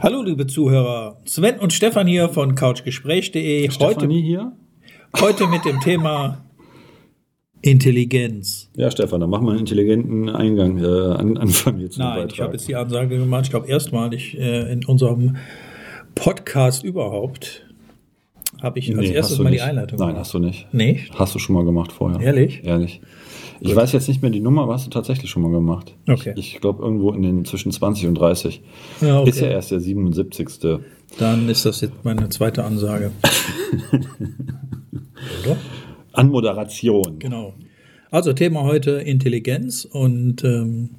Hallo liebe Zuhörer, Sven und Stefan hier von couchgespräch.de. Heute hier? Heute mit dem Thema Intelligenz. Ja, Stefan, dann machen wir einen intelligenten Eingang, äh, an, Anfang hier zu Nein, Beitrag. ich habe jetzt die Ansage gemacht, ich glaube erstmalig äh, in unserem Podcast überhaupt habe ich als nee, erstes mal nicht. die Einleitung Nein, gemacht. hast du nicht. Nee? Hast du schon mal gemacht vorher. Ehrlich? Ehrlich. Ich weiß jetzt nicht mehr die Nummer, aber hast du tatsächlich schon mal gemacht. Okay. Ich, ich glaube irgendwo in den zwischen 20 und 30. Ja, okay. Ist ja erst der 77. Dann ist das jetzt meine zweite Ansage. Oder? Anmoderation. Genau. Also Thema heute Intelligenz und ähm,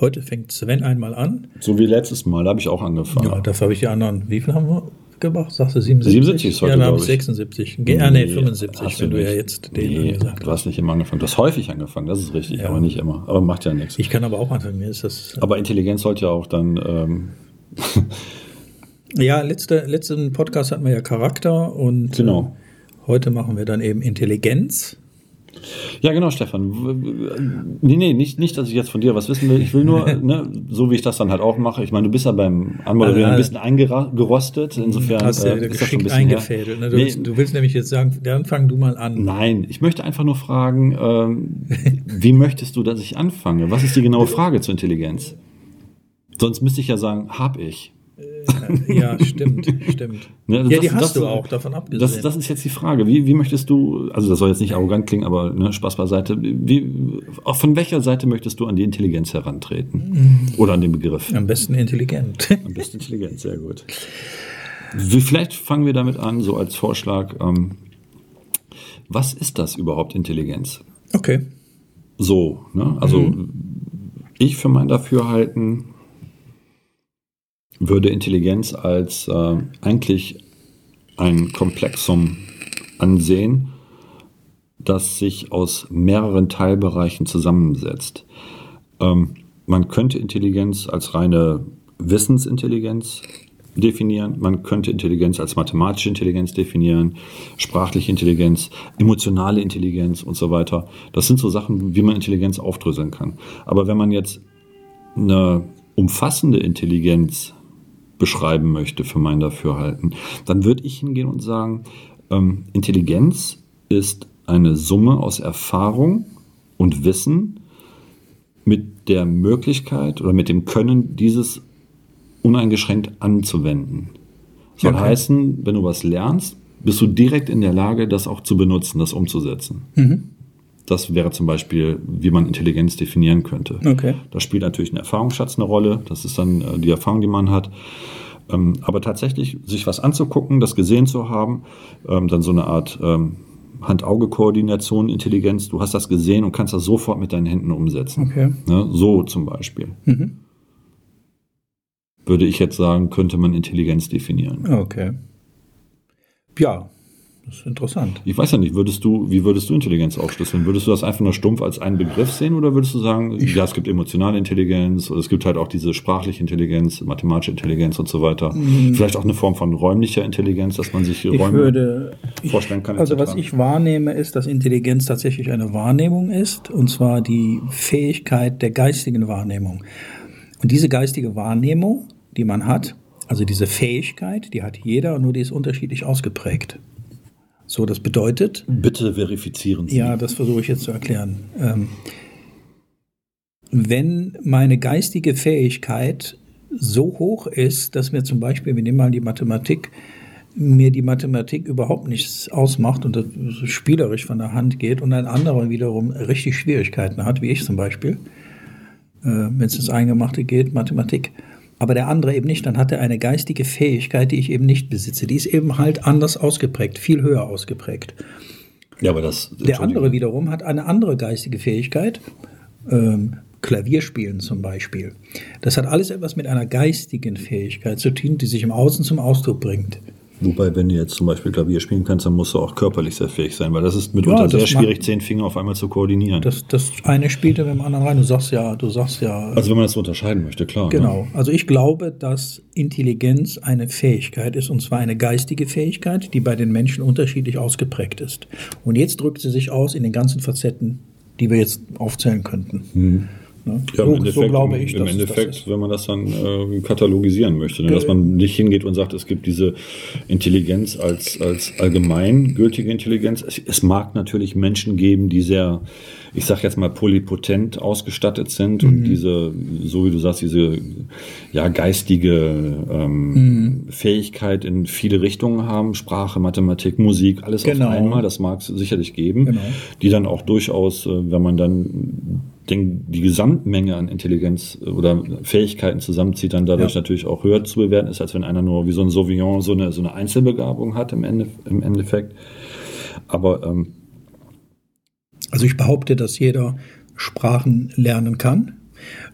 heute fängt Sven einmal an. So wie letztes Mal, da habe ich auch angefangen. Ja, dafür habe ich die anderen. Wie viel haben wir? Gemacht? Sagst du 77? 77 ist heute, Ja, dann habe ich 76. Nee, ah, nee, 75, wenn du, ja jetzt den nee, gesagt hast. Du hast nicht immer angefangen. Du hast häufig angefangen, das ist richtig, ja. aber nicht immer. Aber macht ja nichts. Ich kann aber auch anfangen. Mir ist das, aber Intelligenz sollte ja auch dann... Ähm ja, letzte, letzten Podcast hatten wir ja Charakter und genau. äh, heute machen wir dann eben Intelligenz. Ja, genau, Stefan. Nee, nee, nicht, nicht, dass ich jetzt von dir was wissen will. Ich will nur, ne, so wie ich das dann halt auch mache. Ich meine, du bist ja beim Anmoderieren ein bisschen eingerostet. Insofern hast du ja äh, geschickt eingefädelt. Ne? Du, nee. willst, du, willst, nämlich jetzt sagen, dann fang du mal an. Nein, ich möchte einfach nur fragen, ähm, wie möchtest du, dass ich anfange? Was ist die genaue Frage zur Intelligenz? Sonst müsste ich ja sagen, hab ich. Äh, ja, stimmt, stimmt. Ne, also ja, die hast das, du auch, davon abgesehen. Das, das ist jetzt die Frage. Wie, wie möchtest du, also das soll jetzt nicht arrogant klingen, aber ne, Spaß beiseite, wie, auch von welcher Seite möchtest du an die Intelligenz herantreten? Mhm. Oder an den Begriff? Am besten intelligent. Am besten intelligent, sehr gut. Vielleicht fangen wir damit an, so als Vorschlag. Ähm, was ist das überhaupt, Intelligenz? Okay. So, ne? also mhm. ich für mein Dafürhalten würde Intelligenz als äh, eigentlich ein Komplexum ansehen, das sich aus mehreren Teilbereichen zusammensetzt. Ähm, man könnte Intelligenz als reine Wissensintelligenz definieren, man könnte Intelligenz als mathematische Intelligenz definieren, sprachliche Intelligenz, emotionale Intelligenz und so weiter. Das sind so Sachen, wie man Intelligenz aufdröseln kann. Aber wenn man jetzt eine umfassende Intelligenz beschreiben möchte für mein Dafürhalten, dann würde ich hingehen und sagen, ähm, Intelligenz ist eine Summe aus Erfahrung und Wissen mit der Möglichkeit oder mit dem Können, dieses uneingeschränkt anzuwenden. Soll okay. heißen, wenn du was lernst, bist du direkt in der Lage, das auch zu benutzen, das umzusetzen. Mhm. Das wäre zum Beispiel, wie man Intelligenz definieren könnte. Okay. Da spielt natürlich ein Erfahrungsschatz eine Rolle. Das ist dann äh, die Erfahrung, die man hat. Ähm, aber tatsächlich sich was anzugucken, das gesehen zu haben, ähm, dann so eine Art ähm, Hand-Auge-Koordination, Intelligenz. Du hast das gesehen und kannst das sofort mit deinen Händen umsetzen. Okay. Ne? So zum Beispiel. Mhm. Würde ich jetzt sagen, könnte man Intelligenz definieren. Okay. Ja, das ist interessant. Ich weiß ja nicht, würdest du, wie würdest du Intelligenz aufschlüsseln? Würdest du das einfach nur stumpf als einen Begriff sehen oder würdest du sagen, ich ja, es gibt emotionale Intelligenz oder es gibt halt auch diese sprachliche Intelligenz, mathematische Intelligenz und so weiter. Mhm. Vielleicht auch eine Form von räumlicher Intelligenz, dass man sich ich Räume würde, vorstellen kann. Also was ich wahrnehme, ist, dass Intelligenz tatsächlich eine Wahrnehmung ist und zwar die Fähigkeit der geistigen Wahrnehmung. Und diese geistige Wahrnehmung, die man hat, also diese Fähigkeit, die hat jeder, nur die ist unterschiedlich ausgeprägt. So, das bedeutet. Bitte verifizieren Sie. Ja, das versuche ich jetzt zu erklären. Ähm, wenn meine geistige Fähigkeit so hoch ist, dass mir zum Beispiel, wir nehmen mal die Mathematik, mir die Mathematik überhaupt nichts ausmacht und das spielerisch von der Hand geht und ein anderer wiederum richtig Schwierigkeiten hat, wie ich zum Beispiel, äh, wenn es ins Eingemachte geht, Mathematik, aber der andere eben nicht, dann hat er eine geistige Fähigkeit, die ich eben nicht besitze. Die ist eben halt anders ausgeprägt, viel höher ausgeprägt. Ja, aber das. Der andere wiederum hat eine andere geistige Fähigkeit, ähm, Klavierspielen zum Beispiel. Das hat alles etwas mit einer geistigen Fähigkeit zu tun, die sich im Außen zum Ausdruck bringt. Wobei, wenn du jetzt zum Beispiel Klavier spielen kannst, dann musst du auch körperlich sehr fähig sein, weil das ist mitunter ja, das sehr schwierig, zehn Finger auf einmal zu koordinieren. Das, das eine spielt ja mit dem anderen rein. Du sagst ja, du sagst ja. Also wenn man das so unterscheiden möchte, klar. Ne? Genau. Ne? Also ich glaube, dass Intelligenz eine Fähigkeit ist, und zwar eine geistige Fähigkeit, die bei den Menschen unterschiedlich ausgeprägt ist. Und jetzt drückt sie sich aus in den ganzen Facetten, die wir jetzt aufzählen könnten. Hm. Ne? Ja, so, im Endeffekt, so glaube ich, im es Endeffekt das ist. wenn man das dann äh, katalogisieren möchte, ne? dass man nicht hingeht und sagt, es gibt diese Intelligenz als, als allgemeingültige Intelligenz. Es, es mag natürlich Menschen geben, die sehr, ich sage jetzt mal, polypotent ausgestattet sind Mhm. und diese, so wie du sagst, diese ja, geistige ähm, Mhm. Fähigkeit in viele Richtungen haben, Sprache, Mathematik, Musik, alles Genau. auf einmal, das mag es sicherlich geben, Genau. die dann auch durchaus, äh, wenn man dann den, die Gesamtmenge an Intelligenz äh, oder Fähigkeiten zusammenzieht, dann dadurch Ja. natürlich auch höher zu bewerten ist, als wenn einer nur wie so ein Sauvignon so eine, so eine Einzelbegabung hat im, Ende, im Endeffekt. Aber ähm, Also ich behaupte, dass jeder Sprachen lernen kann.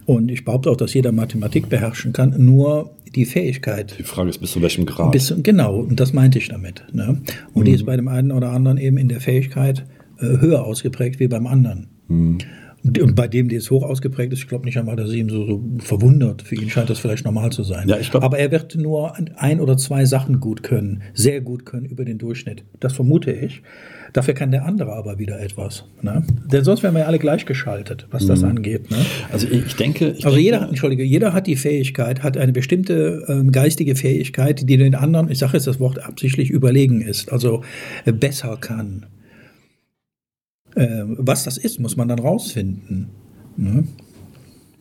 Und ich behaupte auch, dass jeder Mathematik beherrschen kann. Nur die Fähigkeit die Frage ist, bis zu welchem Grad. Bis, genau, und das meinte ich damit. Ne? Und die ist bei dem einen oder anderen eben in der Fähigkeit äh, höher ausgeprägt wie beim anderen. Und, und bei dem, der es hoch ausgeprägt ist, ich glaube nicht einmal, dass sie ihn so, so verwundert. Für ihn scheint das vielleicht normal zu sein. Ja, ich glaub- Aber er wird nur ein oder zwei Sachen gut können, sehr gut können über den Durchschnitt. Das vermute ich. Dafür kann der andere aber wieder etwas. Ne? Denn sonst wären wir ja alle gleichgeschaltet, was das angeht. Ne? also ich, denke, ich Also denke, jeder, entschuldige, jeder hat die Fähigkeit, hat eine bestimmte ähm, geistige Fähigkeit, die den anderen, ich sage jetzt das Wort absichtlich, überlegen ist, also äh, besser kann. Ähm, was das ist, muss man dann rausfinden. Ne?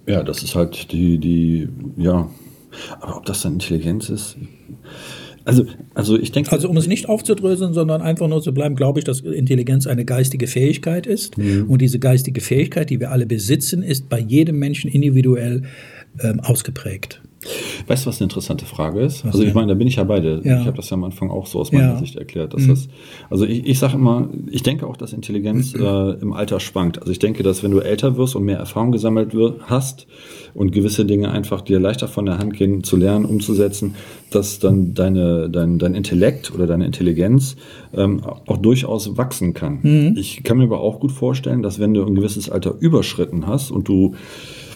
ja, das ist halt die, die, ja, aber ob das dann Intelligenz ist? Also, also ich denke, Also um es nicht aufzudröseln, sondern einfach nur zu bleiben, glaube ich, dass Intelligenz eine geistige Fähigkeit ist. Und diese geistige Fähigkeit, die wir alle besitzen, ist bei jedem Menschen individuell ähm, ausgeprägt. Weißt du, was eine interessante Frage ist? also ich meine, da bin ich ja beide. Ja. Ich habe das ja am Anfang auch so aus meiner Ja. Mhm. Sicht erklärt. Dass das, also ich, ich sage immer, ich denke auch, dass Intelligenz äh, im Alter schwankt. Also ich denke, dass wenn du älter wirst und mehr Erfahrung gesammelt wir- hast und gewisse Dinge einfach dir leichter von der Hand gehen, zu lernen, umzusetzen, dass dann deine, dein, dein Intellekt oder deine Intelligenz ähm, auch durchaus wachsen kann. Mhm. Ich kann mir aber auch gut vorstellen, dass wenn du ein gewisses Alter überschritten hast und du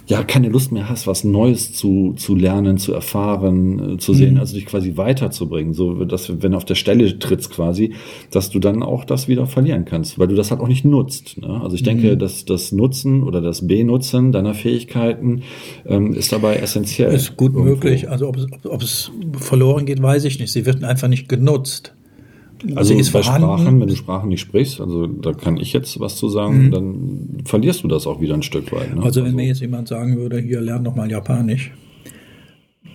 ja keine Lust mehr hast, was Neues zu, zu lernen, zu erfahren, äh, zu sehen, also dich quasi weiterzubringen, so dass wenn du auf der Stelle trittst quasi, dass du dann auch das wieder verlieren kannst, weil du das halt auch nicht nutzt. Ne? Also ich denke, dass das Nutzen oder das Benutzen deiner Fähigkeiten ähm, ist dabei essentiell. Ist gut Irgendwo. möglich. Also ob es, ob, ob es verloren geht, weiß ich nicht. Sie wird einfach nicht genutzt. Also ist bei. Sprachen, wenn du Sprachen nicht sprichst, also da kann ich jetzt was zu sagen, dann verlierst du das auch wieder ein Stück weit. Ne? Mhm. Also wenn mir jetzt jemand sagen würde, hier lern doch mal Japanisch,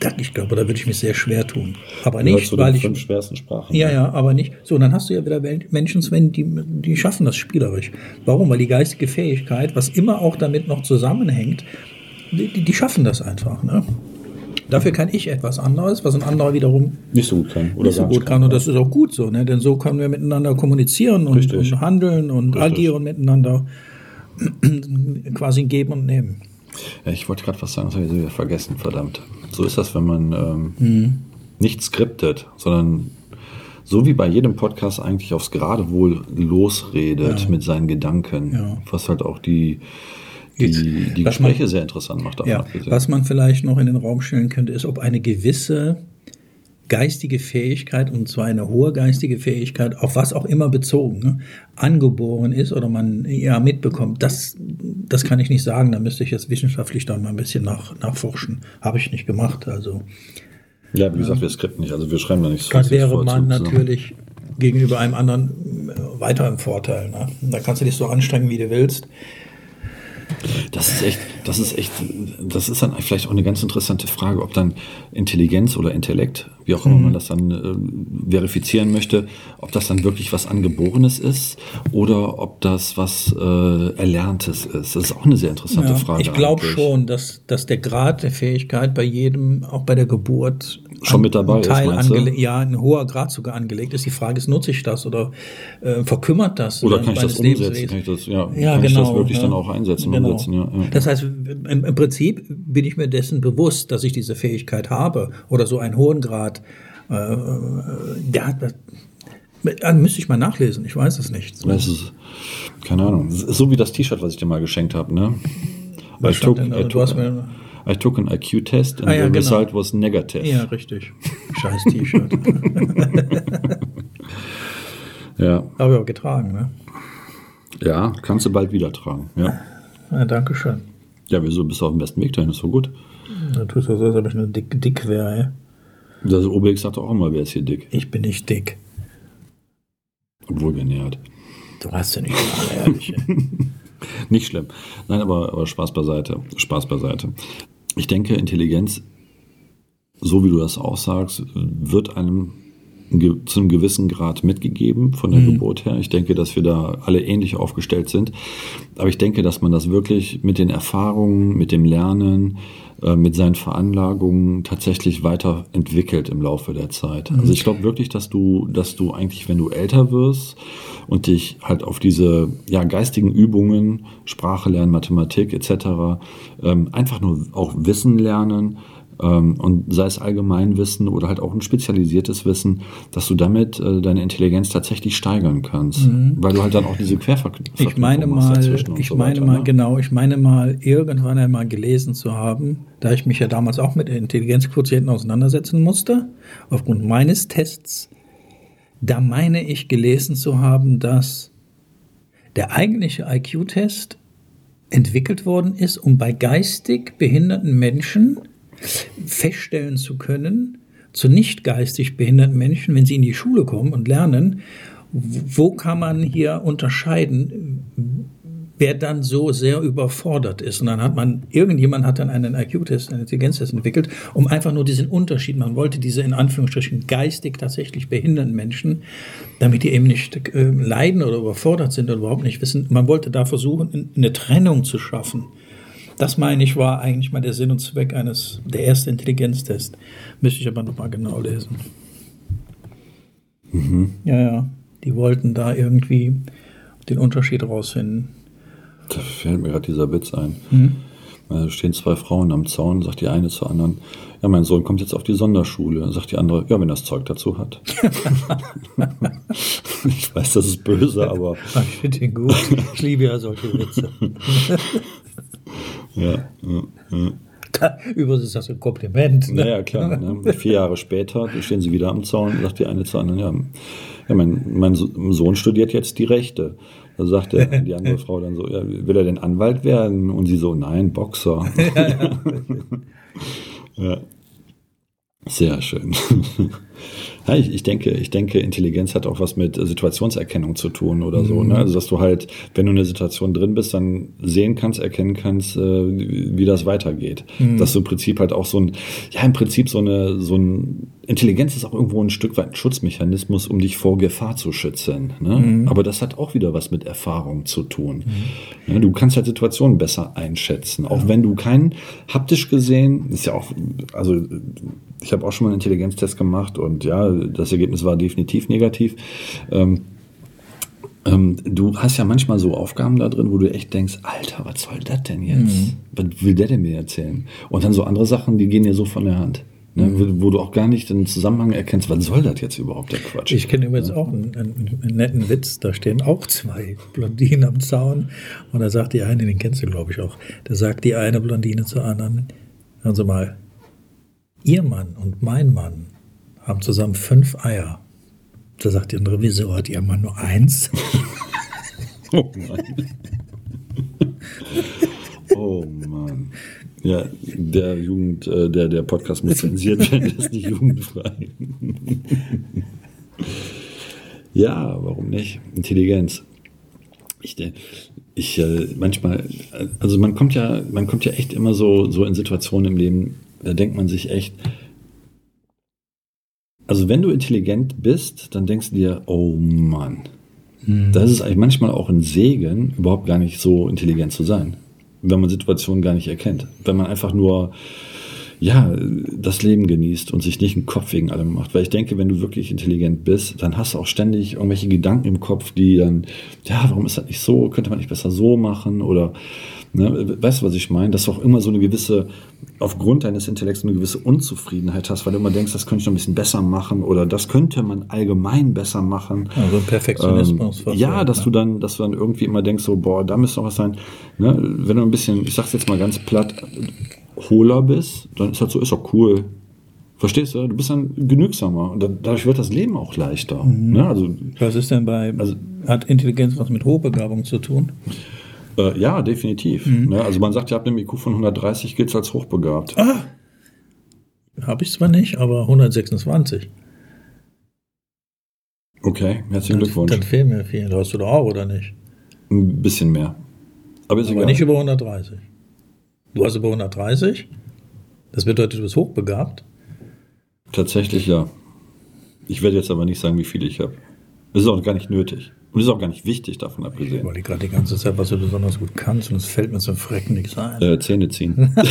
dann, ich glaube, da würde ich mich sehr schwer tun. Aber nicht, zu den weil ich fünf schwersten Sprachen. ja, ja, aber nicht. So, dann hast du ja wieder Menschen, Sven, die, die schaffen das spielerisch. Warum? Weil die geistige Fähigkeit, was immer auch damit noch zusammenhängt, die, die, die schaffen das einfach. Ne? Dafür kann ich etwas anderes, was ein anderer wiederum Nicht so gut kann. Oder nicht so gut nicht kann. Und das ist auch gut so, ne? denn so können wir miteinander kommunizieren und, und handeln und Richtig. agieren miteinander. Quasi geben und nehmen. Ja, ich wollte gerade was sagen, das habe ich wieder vergessen, verdammt. So ist das, wenn man ähm, Mhm. nicht skriptet, sondern so wie bei jedem Podcast eigentlich aufs Geradewohl losredet Ja. mit seinen Gedanken, Ja. was halt auch die, die, die was man- Gespräche sehr interessant macht. Ja, was man vielleicht noch in den Raum stellen könnte, ist, ob eine gewisse geistige Fähigkeit, und zwar eine hohe geistige Fähigkeit, auf was auch immer bezogen, ne, angeboren ist oder man ja mitbekommt, das, das kann ich nicht sagen. Da müsste ich jetzt wissenschaftlich dann mal ein bisschen nach, nachforschen. Habe ich nicht gemacht. Also ja, wie gesagt, wir skripten nicht, also wir schreiben da nichts das wäre man natürlich gegenüber einem anderen äh, weiter im Vorteil. Ne? Da kannst du dich so anstrengen, wie du willst. Das ist echt, das ist echt, das ist dann vielleicht auch eine ganz interessante Frage, ob dann Intelligenz oder Intellekt, wie auch immer Mhm. man das dann äh, verifizieren möchte, ob das dann wirklich was Angeborenes ist oder ob das was äh, Erlerntes ist. Das ist auch eine sehr interessante Ja, Frage. ich glaube schon, dass, dass der Grad der Fähigkeit bei jedem, auch bei der Geburt, Schon mit dabei ist, meinst du? Ja, ein hoher Grad sogar angelegt ist. Die Frage ist, nutze ich das oder äh, verkümmert das? Oder kann ich das umsetzen? Kann ich das, ja, Ja, kann genau. ich das wirklich ja. dann auch einsetzen, Genau. umsetzen? Ja, ja. Das heißt, im, im Prinzip bin ich mir dessen bewusst, dass ich diese Fähigkeit habe oder so einen hohen Grad. Äh, äh, ja, das, äh, müsste ich mal nachlesen. Ich weiß es nicht. Das ist, keine Ahnung. So wie das T-Shirt, was ich dir mal geschenkt habe, ne? Was I stand took, denn? I Du hast mir- I took an IQ-test and Ah, ja, the genau. result was negative. Ja, richtig. Scheiß T-Shirt. Ja. Habe ich auch getragen, ne? ja, kannst du bald wieder tragen. Ja. Ja, danke schön. Ja, wieso bist du auf dem besten Weg dahin? Ist so gut. Da tust du so, als ob ich nur dick, dick wäre. Das Obelix sagt auch immer, wer ist hier dick? Ich bin nicht dick. Obwohl genährt. Du hast ja nicht alle ehrlich. Nicht schlimm. Nein, aber, aber Spaß beiseite. Spaß beiseite. Ich denke, Intelligenz, so wie du das aussagst, wird einem zu einem gewissen Grad mitgegeben von der Geburt her. Ich denke, dass wir da alle ähnlich aufgestellt sind. Aber ich denke, dass man das wirklich mit den Erfahrungen, mit dem Lernen, mit seinen Veranlagungen tatsächlich weiterentwickelt im Laufe der Zeit. Also ich glaube wirklich, dass du, dass du eigentlich, wenn du älter wirst und dich halt auf diese ja, geistigen Übungen, Sprache lernen, Mathematik etc., ähm, einfach nur auch Wissen lernen, und sei es Allgemeinwissen oder halt auch ein spezialisiertes Wissen, dass du damit äh, deine Intelligenz tatsächlich steigern kannst, weil du halt dann auch diese Querverknüpfung Ich meine hast mal, ich so meine weiter, mal, ne? genau, ich meine mal, irgendwann einmal gelesen zu haben, da ich mich ja damals auch mit Intelligenzquotienten auseinandersetzen musste, aufgrund meines Tests, da meine ich gelesen zu haben, dass der eigentliche IQ-Test entwickelt worden ist, um bei geistig behinderten Menschen feststellen zu können, zu nicht geistig behinderten Menschen, wenn sie in die Schule kommen und lernen, wo kann man hier unterscheiden, wer dann so sehr überfordert ist. Und dann hat man, irgendjemand hat dann einen IQ-Test, einen Intelligenztest entwickelt, um einfach nur diesen Unterschied, man wollte diese in Anführungsstrichen geistig tatsächlich behinderten Menschen, damit die eben nicht äh, leiden oder überfordert sind oder überhaupt nicht wissen, man wollte da versuchen, eine Trennung zu schaffen. Das meine ich war eigentlich mal der Sinn und Zweck eines, der erste Intelligenztest. Müsste ich aber nochmal genau lesen. Ja, ja. Die wollten da irgendwie den Unterschied rausfinden. Da fällt mir gerade dieser Witz ein. Da stehen zwei Frauen am Zaun, sagt die eine zur anderen, ja, mein Sohn kommt jetzt auf die Sonderschule. Sagt die andere, ja, wenn er das Zeug dazu hat. ich weiß, das ist böse, aber Ich finde den gut. Ich liebe ja solche Witze. ja. ja, ja. Übrigens ist das ein Kompliment. Ne? Naja, klar. Ne? Vier Jahre später stehen sie wieder am Zaun, sagt die eine zur anderen, ja, ja mein, mein So- Sohn studiert jetzt die Rechte. Da sagt der, die andere Frau dann so, ja, will er denn Anwalt werden? Und sie so, nein, Boxer. ja. Sehr schön. Ja, ich, ich, denke, ich denke, Intelligenz hat auch was mit Situationserkennung zu tun oder so. Ne? Also, dass du halt, wenn du in einer Situation drin bist, dann sehen kannst, erkennen kannst, äh, wie das weitergeht. Dass du im Prinzip halt auch so ein, ja, im Prinzip so eine, so ein, Intelligenz ist auch irgendwo ein Stück weit ein Schutzmechanismus, um dich vor Gefahr zu schützen. Ne? Aber das hat auch wieder was mit Erfahrung zu tun. Ne? Du kannst halt Situationen besser einschätzen. Auch wenn du keinen haptisch gesehen, ist ja auch, also ich habe auch schon mal einen Intelligenztest gemacht und ja, das Ergebnis war definitiv negativ. Ähm, ähm, du hast ja manchmal so Aufgaben da drin, wo du echt denkst, Alter, was soll das denn jetzt? Was will der denn mir erzählen? Und dann so andere Sachen, die gehen dir so von der Hand. Ne, wo, wo du auch gar nicht den Zusammenhang erkennst, was soll das jetzt überhaupt, der Quatsch? Ich kenne übrigens auch einen, einen, einen netten Witz. Da stehen auch zwei Blondinen am Zaun. Und da sagt die eine, den kennst du, glaube ich, auch. Da sagt die eine Blondine zur anderen: Hören Sie mal, Ihr Mann und mein Mann haben zusammen fünf Eier. Da sagt die andere: Wieso hat Ihr Mann nur eins? Oh Mann. oh Mann. Ja, der Jugend, äh, der, der Podcast muss zensiert werden, ist nicht jugendfrei. ja, warum nicht? Intelligenz. Ich, de- ich äh, manchmal, äh, also man kommt ja, man kommt ja echt immer so, so in Situationen im Leben, da denkt man sich echt, also wenn du intelligent bist, dann denkst du dir, oh Mann, das ist eigentlich manchmal auch ein Segen, überhaupt gar nicht so intelligent zu sein, wenn man Situationen gar nicht erkennt. Wenn man einfach nur, ja, das Leben genießt und sich nicht einen Kopf wegen allem macht. Weil ich denke, wenn du wirklich intelligent bist, dann hast du auch ständig irgendwelche Gedanken im Kopf, die dann, ja, warum ist das nicht so? Könnte man nicht besser so machen? Oder, ne, weißt du, was ich meine? Dass du auch immer so eine gewisse, aufgrund deines Intellekts eine gewisse Unzufriedenheit hast, weil du immer denkst, das könnte ich noch ein bisschen besser machen oder das könnte man allgemein besser machen. Also Perfektionismus. Ähm, was ja, dass du dann, dass du dann irgendwie immer denkst, so, boah, da müsste noch was sein. Ne? Wenn du ein bisschen, ich sag's jetzt mal ganz platt, hohler bist, dann ist das so, ist doch cool. Verstehst du? Du bist dann genügsamer und dadurch wird das Leben auch leichter. Mhm. Ne? Also, Was ist denn bei, Also- hat Intelligenz was mit Hochbegabung zu tun? Äh, ja, definitiv. Mhm. Ne? Also man sagt, ihr habt einen IQ von 130, gilt als hochbegabt. Ah, habe ich zwar nicht, aber 126. Okay, herzlichen Glückwunsch. Dann fehlen mir viel. Hast du doch auch, oder nicht? Ein bisschen mehr. Aber Aber nicht über 130. Du hast über 130? Das bedeutet, du bist hochbegabt? Tatsächlich ja. Ich werde jetzt aber nicht sagen, wie viel ich habe. Das ist auch gar nicht nötig. Und das ist auch gar nicht wichtig, davon Ich abgesehen. überlege gerade die ganze Zeit, was du besonders gut kannst und es fällt mir zum Frecken nichts ein. Äh, Zähne ziehen.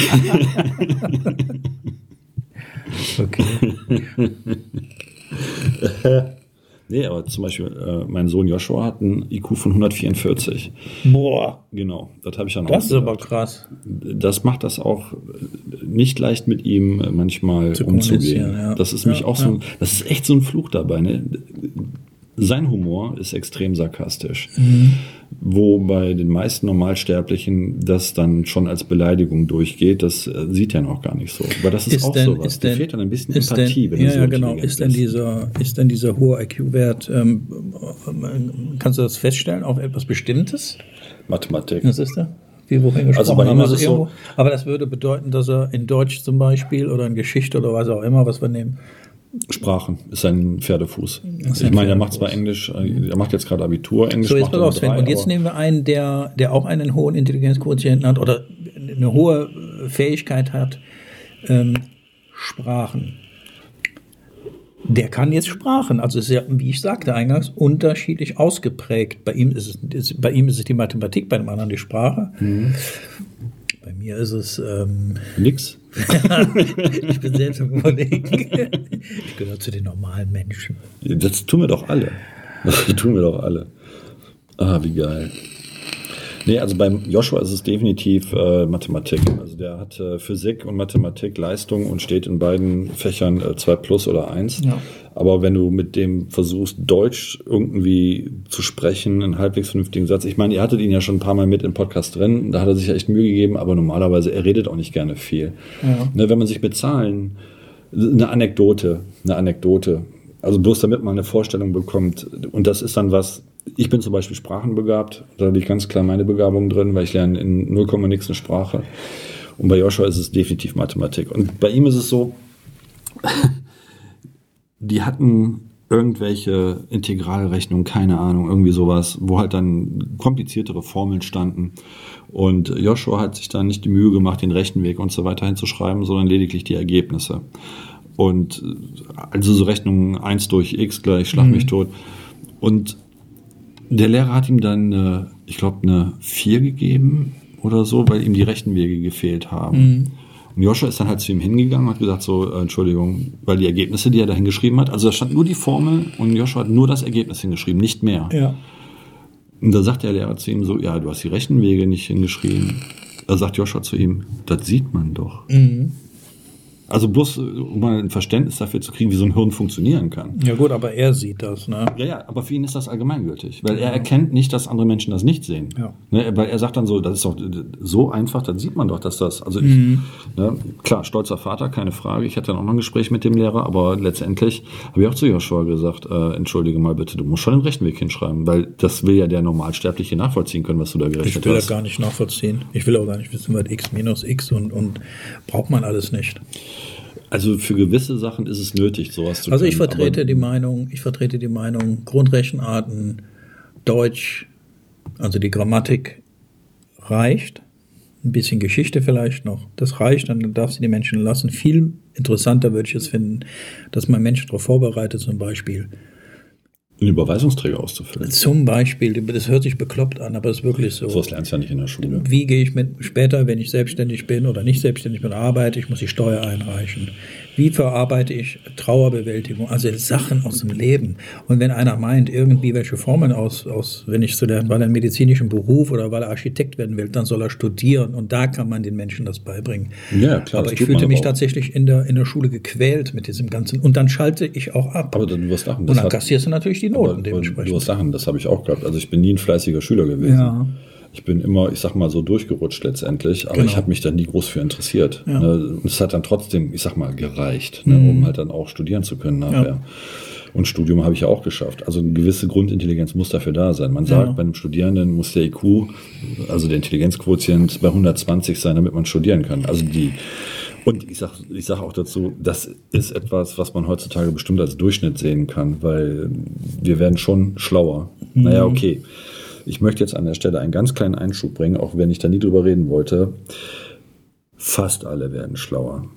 Okay. nee, aber zum Beispiel, äh, mein Sohn Joshua hat einen IQ von 144. Boah, Genau, das habe ich dann das ist auch aber gesagt. krass. Das macht das auch nicht leicht mit ihm äh, manchmal Zu umzugehen. ja. Das ist mich Ja, auch so, ja. ein, das ist echt so ein Fluch dabei. Ne? Sein Humor ist extrem sarkastisch, Mhm. wo bei den meisten Normalsterblichen das dann schon als Beleidigung durchgeht. Das äh, sieht er noch gar nicht so. Aber das ist, auch sowas. ist denn, fehlt dann ein bisschen ist Empathie, denn, wenn ja, so genau. Ist denn dieser, ist denn dieser hohe IQ-Wert, ähm, ähm, kannst du das feststellen auf etwas Bestimmtes? Mathematik. Das ist er? Wie wohin gesprochen Also bei ihm haben? ist es so- aber das würde bedeuten, dass er in Deutsch zum Beispiel oder in Geschichte oder was auch immer, was wir nehmen, Sprachen ist ein Pferdefuß. ist ich ein meine, er macht zwar Englisch, äh, er macht jetzt gerade Abitur, Englisch So, jetzt macht pass auf, Sven. drei, Und jetzt nehmen wir einen, der, der auch einen hohen Intelligenzquotienten hat oder eine hohe Fähigkeit hat, ähm, Sprachen. Der kann jetzt Sprachen, also ist ja, wie ich sagte eingangs, unterschiedlich ausgeprägt. Bei ihm ist es, ist, bei ihm ist es die Mathematik, bei dem anderen die Sprache. Mhm. Bei mir ist es, ähm, nix. ich bin selbst Überlegen. ich gehöre zu den normalen Menschen. Das tun wir doch alle. Das tun wir doch alle. Ah, wie geil. Nee, also beim Joshua ist es definitiv äh, Mathematik. Also der hat äh, Physik und Mathematik Leistung und steht in beiden Fächern 2 plus oder 1. Ja. Aber wenn du mit dem versuchst, Deutsch irgendwie zu sprechen, einen halbwegs vernünftigen Satz. Ich meine, ihr hattet ihn ja schon ein paar Mal mit im Podcast drin, da hat er sich ja echt Mühe gegeben, aber normalerweise, er redet auch nicht gerne viel. Ja. Ne, wenn man sich mit Zahlen, eine Anekdote, eine Anekdote, also bloß damit man eine Vorstellung bekommt, und das ist dann was, ich bin zum Beispiel sprachenbegabt, da liegt ganz klar meine Begabung drin, weil ich lerne in 0, nix eine Sprache. Und bei Joshua ist es definitiv Mathematik. Und bei ihm ist es so, die hatten irgendwelche Integralrechnungen, keine Ahnung, irgendwie sowas, wo halt dann kompliziertere Formeln standen. Und Joshua hat sich dann nicht die Mühe gemacht, den Rechenweg und so weiter hinzuschreiben, sondern lediglich die Ergebnisse. Und äh, also so Rechnungen 1 durch x gleich, schlag mich tot. Und der Lehrer hat ihm dann, äh, ich glaube, eine 4 gegeben oder so, weil ihm die Rechenwege gefehlt haben. Und Joshua ist dann halt zu ihm hingegangen und hat gesagt, so, äh, Entschuldigung, weil die Ergebnisse, die er da hingeschrieben hat, also da stand nur die Formel und Joshua hat nur das Ergebnis hingeschrieben, nicht mehr. Ja. Und da sagt der Lehrer zu ihm so, ja, du hast die Rechenwege nicht hingeschrieben. Da sagt Joshua zu ihm, das sieht man doch. Mhm. Also bloß, äh, um mal ein Verständnis dafür zu kriegen, wie so ein Hirn funktionieren kann. Ja gut, aber er sieht das, ne? Ja, ja, aber für ihn ist das allgemeingültig, weil er erkennt nicht, dass andere Menschen das nicht sehen. Ja. Ne, weil er sagt dann so, das ist doch so einfach, dann sieht man doch, dass das, also ich, Mhm. ne, klar, stolzer Vater, keine Frage, ich hatte dann auch noch ein Gespräch mit dem Lehrer, aber letztendlich habe ich auch zu Joshua gesagt, äh, entschuldige mal bitte, du musst schon den rechten Weg hinschreiben, weil das will ja der Normalsterbliche nachvollziehen können, was du da Ich gerechnet will das hast. gar nicht nachvollziehen. Ich will auch gar nicht wissen, was x minus x und, und braucht man alles nicht. Also für gewisse Sachen ist es nötig, sowas zu Also ich können, vertrete die Meinung, ich vertrete die Meinung, Grundrechenarten, Deutsch, also die Grammatik reicht. Ein bisschen Geschichte vielleicht noch. Das reicht, dann darf sie die Menschen lassen. Viel interessanter würde ich es finden, dass man Menschen darauf vorbereitet, zum Beispiel. Einen Überweisungsträger auszufüllen. Zum Beispiel, das hört sich bekloppt an, aber es ist wirklich so. Sowas lernst du ja nicht in der Schule. Wie gehe ich mit später, wenn ich selbstständig bin oder nicht selbstständig bin, arbeite, ich muss die Steuer einreichen. Wie verarbeite ich Trauerbewältigung, also Sachen aus dem Leben? Und wenn einer meint, irgendwie welche Formeln aus, auswendig zu lernen, weil er einen medizinischen Beruf oder weil er Architekt werden will, dann soll er studieren und da kann man den Menschen das beibringen. Ja, klar, aber ich fühlte mich auch. tatsächlich in der, in der Schule gequält mit diesem Ganzen. Und dann schalte ich auch ab. Aber du wirst und das dann hat- kassierst du natürlich die Noten dementsprechend. wirst lachen, das habe ich auch gehabt. Also ich bin nie ein fleißiger Schüler gewesen. Ja. Ich bin immer, ich sag mal, so durchgerutscht letztendlich, aber Genau. ich habe mich da nie groß für interessiert. Ja. Ne? Und es hat dann trotzdem, ich sag mal, gereicht, ne? um halt dann auch studieren zu können nachher. Und Studium habe ich ja auch geschafft. Also eine gewisse Grundintelligenz muss dafür da sein. Man sagt, Ja. bei einem Studierenden muss der IQ, also der Intelligenzquotient, bei 120 sein, damit man studieren kann. Also die und ich sage ich sag auch dazu, das ist etwas, was man heutzutage bestimmt als Durchschnitt sehen kann, weil wir werden schon schlauer. Naja, okay. Ich möchte jetzt an der Stelle einen ganz kleinen Einschub bringen, auch wenn ich da nie drüber reden wollte. Fast alle werden schlauer.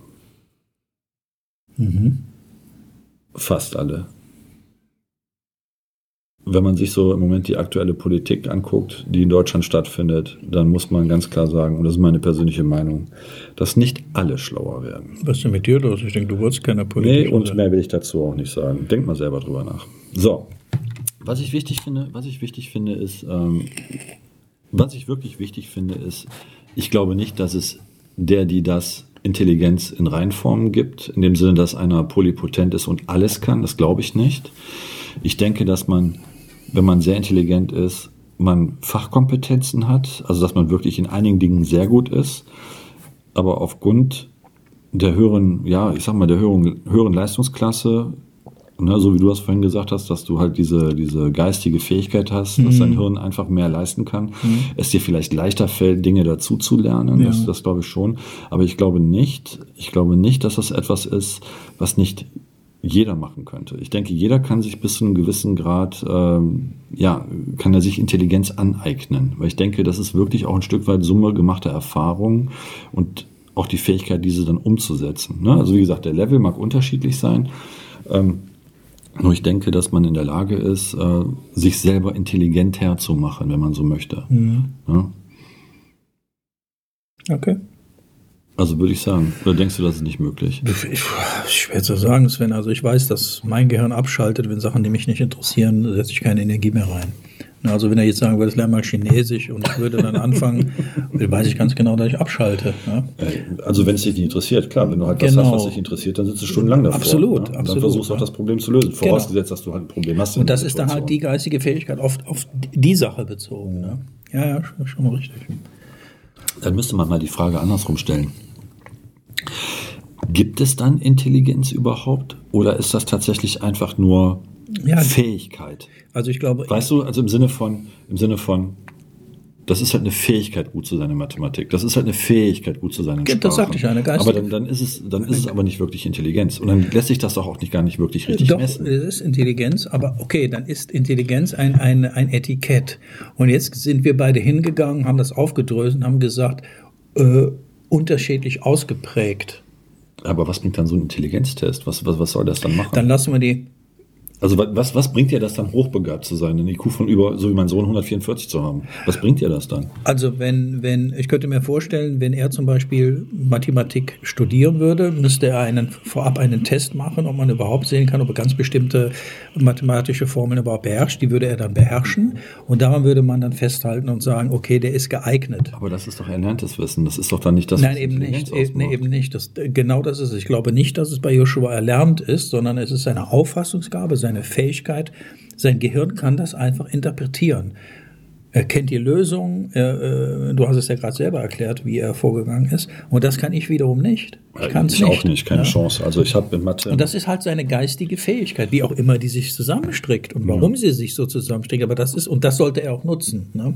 Fast alle. Wenn man sich so im Moment die aktuelle Politik anguckt, die in Deutschland stattfindet, dann muss man ganz klar sagen, und das ist meine persönliche Meinung, dass nicht alle schlauer werden. Was ist denn mit dir los? Ich denke, du wurdest keiner Nee, Politiker. und mehr will ich dazu auch nicht sagen. Denk mal selber drüber nach. So. Was ich wichtig finde, was ich wichtig finde, ist, ähm, was ich wirklich wichtig finde, ist, ich glaube nicht, dass es der, die das Intelligenz in Reinformen gibt, in dem Sinne, dass einer polypotent ist und alles kann. Das glaube ich nicht. Ich denke, dass man, wenn man sehr intelligent ist, man Fachkompetenzen hat, also dass man wirklich in einigen Dingen sehr gut ist, aber aufgrund der höheren, ja, ich sag mal, der höheren, höheren Leistungsklasse, ne, so wie du das vorhin gesagt hast, dass du halt diese, diese geistige Fähigkeit hast, dass dein Hirn einfach mehr leisten kann, es dir vielleicht leichter fällt, Dinge dazu zu lernen, Ja. das, das glaube ich schon. Aber ich glaube nicht, ich glaube nicht, dass das etwas ist, was nicht jeder machen könnte. Ich denke, jeder kann sich bis zu einem gewissen Grad, ähm, ja, kann er sich Intelligenz aneignen. Weil ich denke, das ist wirklich auch ein Stück weit Summe gemachter Erfahrungen und auch die Fähigkeit, diese dann umzusetzen. Ne? Also wie gesagt, der Level mag unterschiedlich sein. Ähm, nur ich denke, dass man in der Lage ist, äh, sich selber intelligent herzumachen, wenn man so möchte. Mhm. Ne? Okay. Also würde ich sagen, oder denkst du, das ist nicht möglich? Ich, schwer zu sagen, Sven. Also ich weiß, dass mein Gehirn abschaltet, wenn Sachen, die mich nicht interessieren, setze ich keine Energie mehr rein. Also wenn er jetzt sagen würde, lern mal Chinesisch und ich würde dann anfangen, weiß ich ganz genau, dass ich abschalte. Ne? Also wenn es dich nicht interessiert, klar, wenn du halt das Genau. hast, was dich interessiert, dann sitzt du stundenlang davor. Absolut, ne? Und absolut, dann versuchst du auch das Problem zu lösen, vorausgesetzt, dass du halt ein Problem hast. Und das ist dann halt die geistige Fähigkeit oft auf die Sache bezogen. Ne? Ja, ja, schon, schon richtig. Dann müsste man mal die Frage andersrum stellen. Gibt es dann Intelligenz überhaupt oder ist das tatsächlich einfach nur Ja. Fähigkeit? Also ich glaube, Weißt du, also im Sinne von, im Sinne von, das ist halt eine Fähigkeit, gut zu sein in Mathematik. Das ist halt eine Fähigkeit, gut zu sein in Das Sprache. sagte ich eine geistige- Aber dann, dann ist es, dann ist es aber nicht wirklich Intelligenz. Und dann lässt sich das doch auch nicht gar nicht wirklich richtig Doch, messen. es ist Intelligenz, aber okay, dann ist Intelligenz ein, ein, ein Etikett. Und jetzt sind wir beide hingegangen, haben das aufgedröselt und haben gesagt, äh, unterschiedlich ausgeprägt. Aber was bringt dann so ein Intelligenztest? Was, was, was soll das dann machen? Dann lassen wir die. Also wa- was, was bringt dir das dann, hochbegabt zu sein, einen IQ von über, so wie mein Sohn, 144 zu haben? Was bringt dir das dann? Also wenn, wenn, ich könnte mir vorstellen, wenn er zum Beispiel Mathematik studieren würde, müsste er einen, vorab einen Test machen, ob man überhaupt sehen kann, ob er ganz bestimmte mathematische Formeln überhaupt beherrscht. Die würde er dann beherrschen. Und daran würde man dann festhalten und sagen, okay, der ist geeignet. Aber das ist doch erlerntes Wissen. Das ist doch dann nicht das, Nein, eben nicht. Ausmacht. eben nicht. Das, genau das ist es. Ich glaube nicht, dass es bei Joshua erlernt ist, sondern es ist seine Auffassungsgabe, seine Fähigkeit. Sein Gehirn kann das einfach interpretieren. Er kennt die Lösung. Er, äh, du hast es ja gerade selber erklärt, wie er vorgegangen ist. Und das kann ich wiederum nicht. Ich kann es ich nicht. auch nicht, keine Ja. Chance. Also ich habe in Mathe. Und das ist halt seine geistige Fähigkeit, wie auch immer die sich zusammenstrickt und warum sie sich so zusammenstrickt. Aber das ist, und das sollte er auch nutzen. Ne?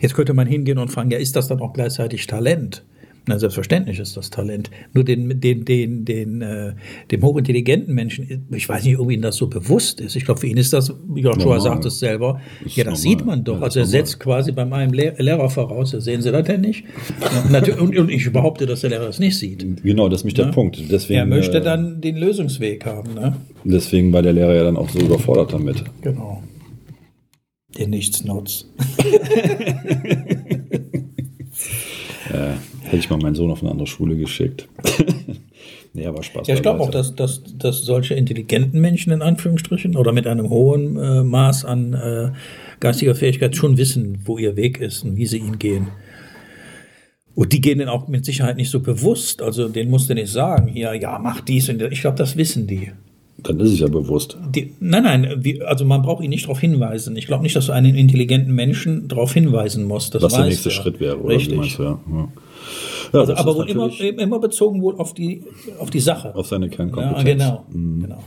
Jetzt könnte man hingehen und fragen, ja, ist das dann auch gleichzeitig Talent? Na, selbstverständlich ist das Talent. Nur den, den, den, den, äh, dem hochintelligenten Menschen, ich weiß nicht, ob ihm das so bewusst ist. Ich glaube, für ihn ist das, wie Joshua Normal. sagt es selber, Ist ja, das normal. sieht man doch. Ja, also er normal. setzt quasi bei meinem Lehr Lehrer voraus, ja, sehen Sie das denn nicht? Ja, natürlich, und, und ich behaupte, dass der Lehrer das nicht sieht. genau, das ist nämlich der Ja. Punkt. Deswegen, Er möchte äh, dann den Lösungsweg haben. Ne? Deswegen war der Lehrer ja dann auch so überfordert damit. Genau. Der Nichtsnutz. Äh, hätte ich mal meinen Sohn auf eine andere Schule geschickt. nee, aber Spaß. Ja, ich glaube auch, dass, dass, dass solche intelligenten Menschen in Anführungsstrichen oder mit einem hohen äh, Maß an äh, geistiger Fähigkeit schon wissen, wo ihr Weg ist und wie sie ihn gehen. Und die gehen dann auch mit Sicherheit nicht so bewusst. Also denen musst du nicht sagen, hier, ja, mach dies und das. Ich glaube, das wissen die. Dann ist es ja bewusst. die nein, nein, also man braucht ihn nicht darauf hinweisen. Ich glaube nicht, dass du einen intelligenten Menschen darauf hinweisen musst. Das Was der nächste er. Schritt wäre, oder Richtig. meinst? Ja, ja. Ja das aber wohl immer, immer bezogen wohl auf die, auf die Sache. auf seine ja, Kernkompetenz. genau, Mhm. genau.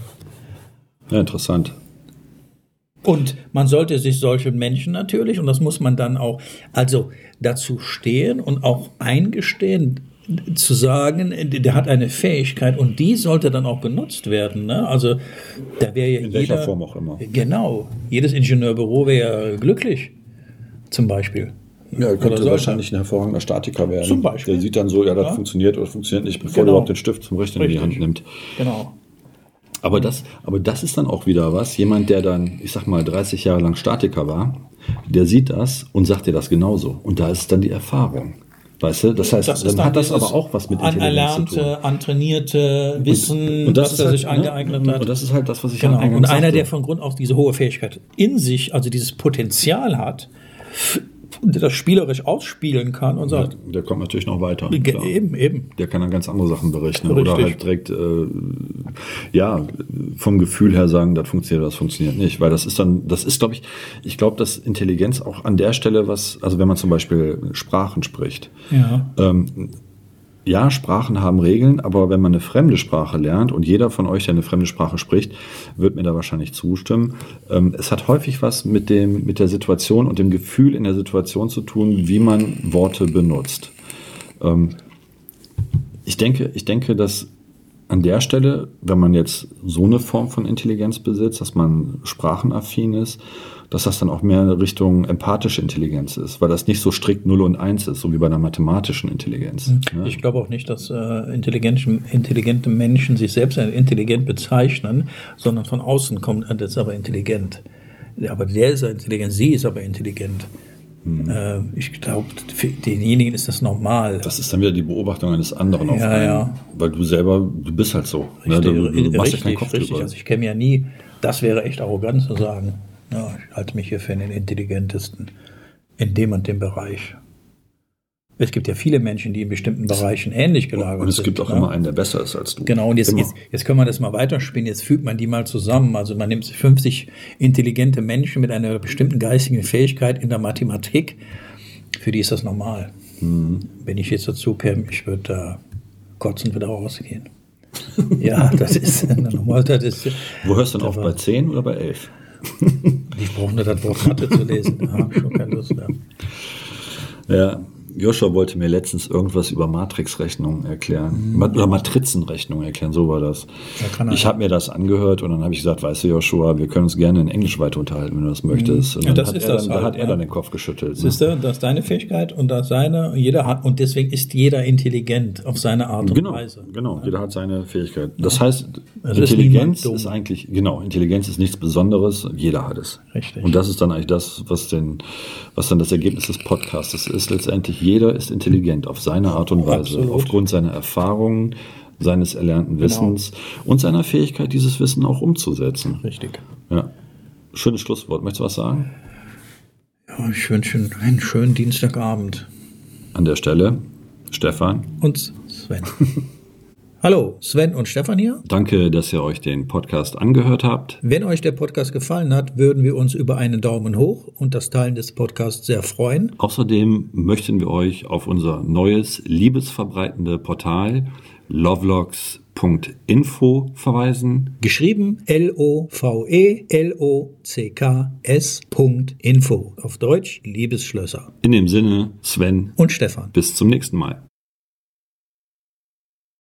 Ja, interessant. Und man sollte sich solchen Menschen natürlich, und das muss man dann auch, also dazu stehen und auch eingestehen, zu sagen, der hat eine Fähigkeit und die sollte dann auch genutzt werden. Ne? Also da wäre ja In jeder, welcher Form auch immer. Genau, jedes Ingenieurbüro wäre glücklich, zum Beispiel. Ja, er könnte wahrscheinlich ein hervorragender Statiker werden. Zum Beispiel. Der sieht dann so, ja, das Ja. funktioniert oder funktioniert nicht, bevor Genau. er überhaupt den Stift zum Rechnen in die Richtig. Hand nimmt. Genau. Aber das, aber das ist dann auch wieder was. Jemand, der dann, ich sag mal, 30 Jahre lang Statiker war, der sieht das und sagt dir das genauso. Und da ist dann die Erfahrung. Weißt du? Das heißt, Das ist dann hat das aber auch was mit Intelligenz zu tun. anerlernte, antrainierte Wissen, Und das was er halt, sich ne? angeeignet hat. Und das ist halt das, was ich Genau. Und einer, sagte. der von Grund auf diese hohe Fähigkeit in sich, also dieses Potenzial hat, der das spielerisch ausspielen kann und sagt, der kommt natürlich noch weiter. klar. eben, eben. Der kann dann ganz andere Sachen berichten Richtig. oder halt direkt äh, ja vom Gefühl her sagen, das funktioniert, das funktioniert nicht, weil das ist dann, das ist glaube ich, ich glaube, dass Intelligenz auch an der Stelle was, also wenn man zum Beispiel Sprachen spricht, Ja. ähm, ja, Sprachen haben Regeln, aber wenn man eine fremde Sprache lernt und jeder von euch, der eine fremde Sprache spricht, wird mir da wahrscheinlich zustimmen. Ähm, es hat häufig was mit dem, mit der Situation und dem Gefühl in der Situation zu tun, wie man Worte benutzt. Ähm, ich denke, ich denke, dass an der Stelle, wenn man jetzt so eine Form von Intelligenz besitzt, dass man sprachenaffin ist, dass das dann auch mehr in Richtung empathische Intelligenz ist, weil das nicht so strikt 0 und 1 ist, so wie bei der mathematischen Intelligenz. ne? Ich glaube auch nicht, dass äh, intelligente, Menschen sich selbst als intelligent bezeichnen, sondern von außen kommt, äh, das ist aber intelligent. Aber der ist intelligent, sie ist aber intelligent. Äh, ich glaube, für denjenigen ist das normal. Das ist dann wieder die Beobachtung eines anderen auf Ja, einen, ja. weil du selber, du bist halt so. Ne? Richtig, Du, du machst ja keinen richtig, Kopf richtig. drüber. Also ich kenne ja nie, das wäre echt arrogant zu sagen. Ja, ich halte mich hier für den intelligentesten in dem und dem Bereich. Es gibt ja viele Menschen, die in bestimmten Bereichen ähnlich gelagert Und es sind. gibt auch ne? immer einen, der besser ist als du. Genau, und jetzt, jetzt, jetzt können wir das mal weiterspielen. Jetzt fügt man die mal zusammen. Also man nimmt 50 intelligente Menschen mit einer bestimmten geistigen Fähigkeit in der Mathematik. Für die ist das normal. Mhm. Wenn ich jetzt dazu käme, ich würde da kotzen wieder rausgehen. ja, das ist normal. Das ist, Wo hörst du denn auf, bei 10 oder bei 11? Ich brauche nur das Wort Mathe zu lesen. Da habe schon keine Lust mehr. Ja, Joshua wollte mir letztens irgendwas über Matrixrechnung erklären. Ma- Oder Matrizenrechnung erklären, so war das. Ja, ich ja. habe mir das angehört und dann habe ich gesagt, weißt du, Joshua, wir können uns gerne in Englisch weiter unterhalten, wenn du das möchtest. Und Ja, das ist das dann, da halt, hat er ja. dann den Kopf geschüttelt. Ne? Siehst du, das ist deine Fähigkeit und das seine. Jeder hat, und deswegen ist jeder intelligent auf seine Art und Genau, Weise. genau. Jeder hat seine Fähigkeit. Das heißt, Also ist Intelligenz ist, dumm. eigentlich, genau, Intelligenz ist nichts Besonderes. Jeder hat es. Richtig. Und das ist dann eigentlich das, was denn, was dann das Ergebnis des Podcasts ist. Letztendlich jeder ist intelligent auf seine Art und Weise. Absolut. Aufgrund seiner Erfahrungen, seines erlernten Genau. Wissens und seiner Fähigkeit, dieses Wissen auch umzusetzen. Richtig. Ja. Schönes Schlusswort. Möchtest du was sagen? Ja, ich wünsche Ihnen einen schönen Dienstagabend. An der Stelle, Stefan, Und Sven. Hallo, Sven und Stefan hier. danke, dass ihr euch den Podcast angehört habt. Wenn euch der Podcast gefallen hat, würden wir uns über einen Daumen hoch und das Teilen des Podcasts sehr freuen. Außerdem möchten wir euch auf unser neues liebesverbreitende Portal lovelogs.info verweisen. Geschrieben L-O-V-E-L-O-C-K-S.info. Auf Deutsch Liebesschlösser. In dem Sinne, Sven, Und Stefan. bis zum nächsten Mal.